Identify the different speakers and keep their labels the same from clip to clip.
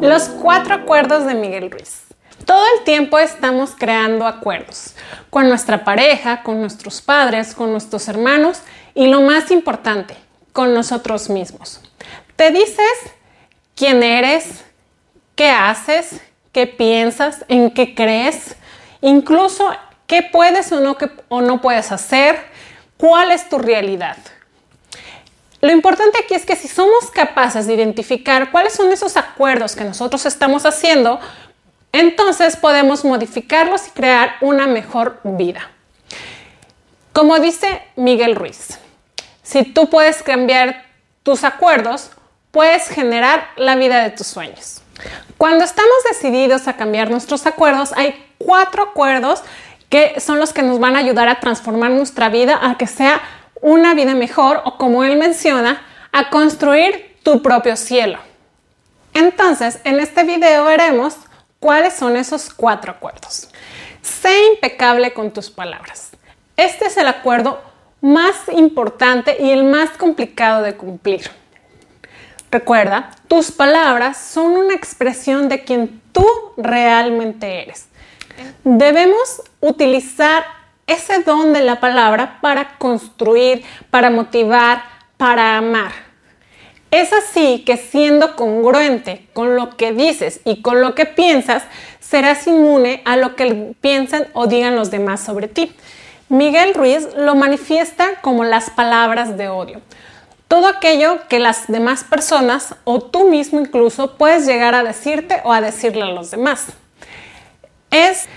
Speaker 1: Los cuatro acuerdos de Miguel Ruiz. Todo el tiempo estamos creando acuerdos con nuestra pareja, con nuestros padres, con nuestros hermanos y lo más importante, con nosotros mismos. Te dices quién eres, qué haces, qué piensas, en qué crees, incluso qué puedes o no, o no puedes hacer, cuál es tu realidad. Lo importante aquí es que si somos capaces de identificar cuáles son esos acuerdos que nosotros estamos haciendo, entonces podemos modificarlos y crear una mejor vida. Como dice Miguel Ruiz, si tú puedes cambiar tus acuerdos, puedes generar la vida de tus sueños. Cuando estamos decididos a cambiar nuestros acuerdos, hay cuatro acuerdos que son los que nos van a ayudar a transformar nuestra vida a que sea una vida mejor o como él menciona, a construir tu propio cielo. Entonces, en este video veremos cuáles son esos cuatro acuerdos. Sé impecable con tus palabras. Este es el acuerdo más importante y el más complicado de cumplir. Recuerda, tus palabras son una expresión de quien tú realmente eres. Debemos utilizar ese don de la palabra para construir, para motivar, para amar. Es así que siendo congruente con lo que dices y con lo que piensas, serás inmune a lo que piensan o digan los demás sobre ti. Miguel Ruiz lo manifiesta como las palabras de odio. Todo aquello que las demás personas o tú mismo incluso puedes llegar a decirte o a decirle a los demás. Es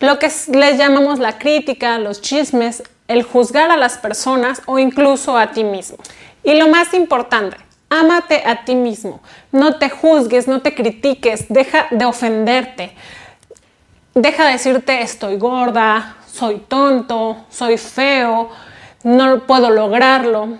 Speaker 1: lo que les llamamos la crítica, los chismes, el juzgar a las personas o incluso a ti mismo. Y lo más importante, ámate a ti mismo. No te juzgues, no te critiques, deja de ofenderte. Deja de decirte estoy gorda, soy tonto, soy feo, no puedo lograrlo.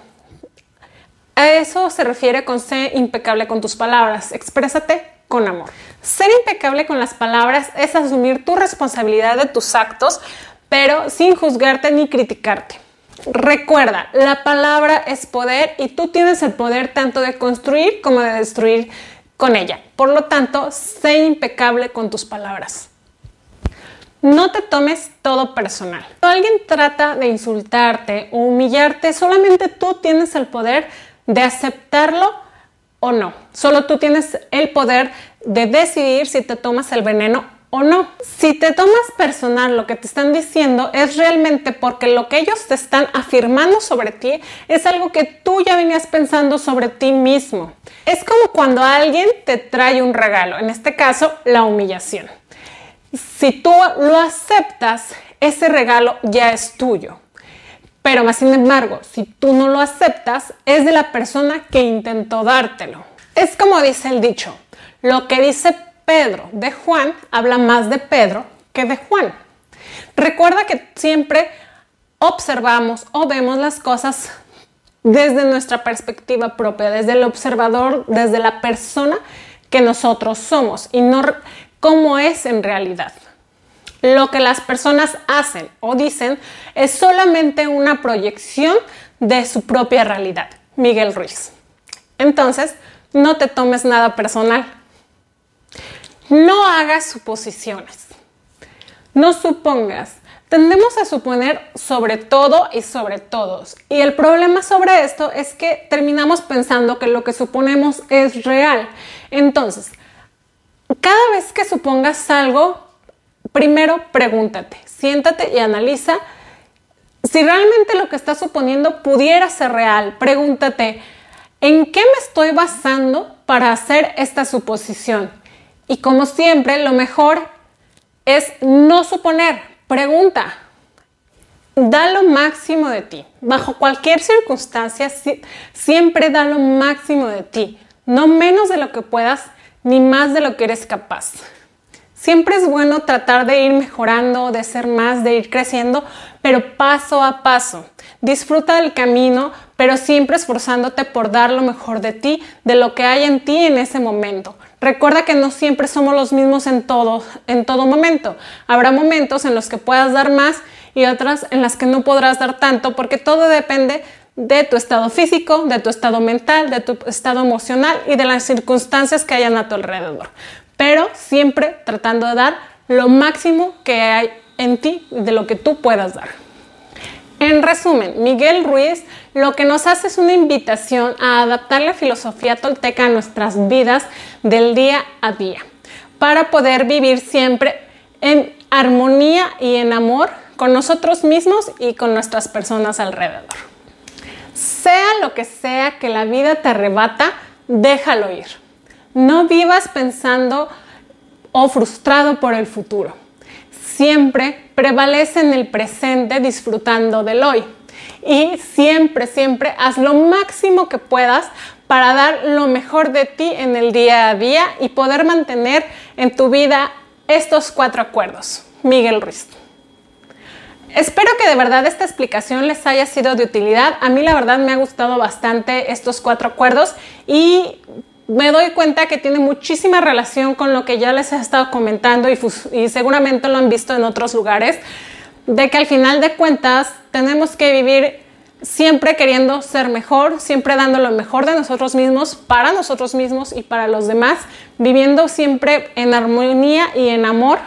Speaker 1: A eso se refiere con ser impecable con tus palabras. Exprésate amor. Ser impecable con las palabras es asumir tu responsabilidad de tus actos, pero sin juzgarte ni criticarte. Recuerda, la palabra es poder y tú tienes el poder tanto de construir como de destruir con ella. Por lo tanto, sé impecable con tus palabras. No te tomes todo personal. Cuando alguien trata de insultarte o humillarte, solamente tú tienes el poder de aceptarlo no. Solo tú tienes el poder de decidir si te tomas el veneno o no. Si te tomas personal lo que te están diciendo es realmente porque lo que ellos te están afirmando sobre ti es algo que tú ya venías pensando sobre ti mismo. Es como cuando alguien te trae un regalo, en este caso la humillación. Si tú lo aceptas, ese regalo ya es tuyo. Pero más sin embargo, si tú no lo aceptas, es de la persona que intentó dártelo. Es como dice el dicho, lo que dice Pedro de Juan habla más de Pedro que de Juan. Recuerda que siempre observamos o vemos las cosas desde nuestra perspectiva propia, desde el observador, desde la persona que nosotros somos y no cómo es en realidad lo que las personas hacen o dicen es solamente una proyección de su propia realidad. Miguel Ruiz. Entonces, no te tomes nada personal. No hagas suposiciones. No supongas. Tendemos a suponer sobre todo y sobre todos. Y el problema sobre esto es que terminamos pensando que lo que suponemos es real. Entonces, cada vez que supongas algo, primero pregúntate, siéntate y analiza si realmente lo que estás suponiendo pudiera ser real. Pregúntate, ¿en qué me estoy basando para hacer esta suposición? Y como siempre, lo mejor es no suponer, pregunta. Da lo máximo de ti. Bajo cualquier circunstancia, siempre da lo máximo de ti. No menos de lo que puedas, ni más de lo que eres capaz. Siempre es bueno tratar de ir mejorando, de ser más, de ir creciendo, pero paso a paso. Disfruta del camino, pero siempre esforzándote por dar lo mejor de ti, de lo que hay en ti en ese momento. Recuerda que no siempre somos los mismos en todo, en todo momento. Habrá momentos en los que puedas dar más y otras en las que no podrás dar tanto, porque todo depende de tu estado físico, de tu estado mental, de tu estado emocional y de las circunstancias que hayan a tu alrededor. Pero siempre tratando de dar lo máximo que hay en ti, de lo que tú puedas dar. En resumen, Miguel Ruiz lo que nos hace es una invitación a adaptar la filosofía tolteca a nuestras vidas del día a día, para poder vivir siempre en armonía y en amor con nosotros mismos y con nuestras personas alrededor. Sea lo que sea que la vida te arrebata, déjalo ir. No vivas pensando o frustrado por el futuro. Siempre prevalece en el presente disfrutando del hoy. Y siempre, siempre haz lo máximo que puedas para dar lo mejor de ti en el día a día y poder mantener en tu vida estos cuatro acuerdos. Miguel Ruiz. Espero que de verdad esta explicación les haya sido de utilidad. A mí la verdad me ha gustado bastante estos cuatro acuerdos y me doy cuenta que tiene muchísima relación con lo que ya les he estado comentando y, y, seguramente lo han visto en otros lugares, de que al final de cuentas tenemos que vivir siempre queriendo ser mejor, siempre dando lo mejor de nosotros mismos para nosotros mismos y para los demás, viviendo siempre en armonía y en amor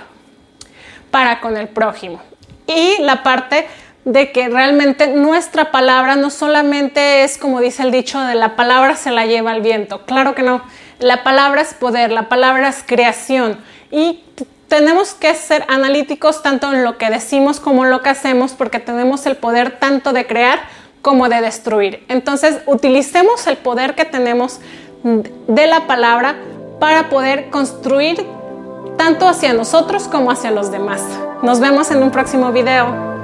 Speaker 1: para con el prójimo. Y la parte de que realmente nuestra palabra no solamente es como dice el dicho de la palabra se la lleva el viento, claro que no, la palabra es poder, la palabra es creación y tenemos que ser analíticos tanto en lo que decimos como en lo que hacemos porque tenemos el poder tanto de crear como de destruir. Entonces utilicemos el poder que tenemos de la palabra para poder construir tanto hacia nosotros como hacia los demás. Nos vemos en un próximo video.